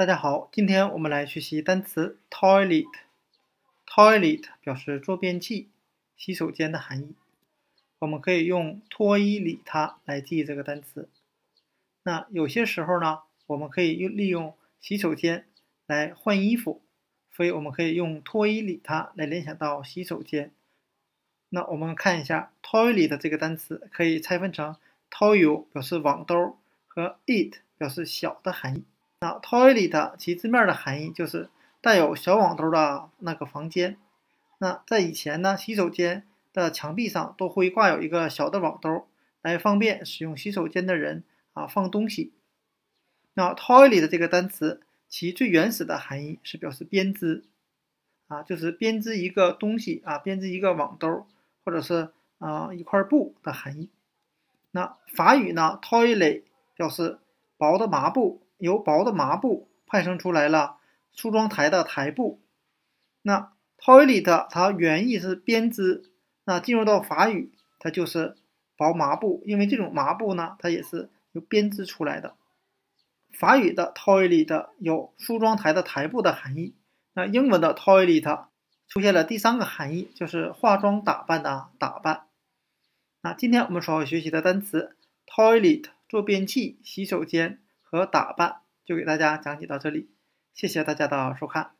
大家好，今天我们来学习单词 toilet。toilet 表示坐便器、洗手间的含义。我们可以用脱衣理他来记这个单词。那有些时候呢，我们可以用利用洗手间来换衣服，所以我们可以用脱衣理他来联想到洗手间。那我们看一下 toilet 这个单词，可以拆分成 toil 表示网兜和 it 表示小的含义。那 toilet 其字面的含义就是带有小网兜的那个房间。那在以前呢，洗手间的墙壁上都会挂有一个小的网兜，来方便使用洗手间的人啊放东西。那 toilet 这个单词，其最原始的含义是表示编织啊，就是编织一个东西啊，编织一个网兜或者是啊一块布的含义。那法语呢，toilet 表示薄的麻布。由薄的麻布派生出来了梳妆台的台布。那 toilet 它原意是编织，那进入到法语，它就是薄麻布，因为这种麻布呢，它也是由编织出来的。法语的 toilet 有梳妆台的台布的含义。那英文的 toilet 出现了第三个含义，就是化妆打扮的打扮。那今天我们所要学习的单词 toilet 坐便器、洗手间。和打扮就给大家讲解到这里，谢谢大家的收看。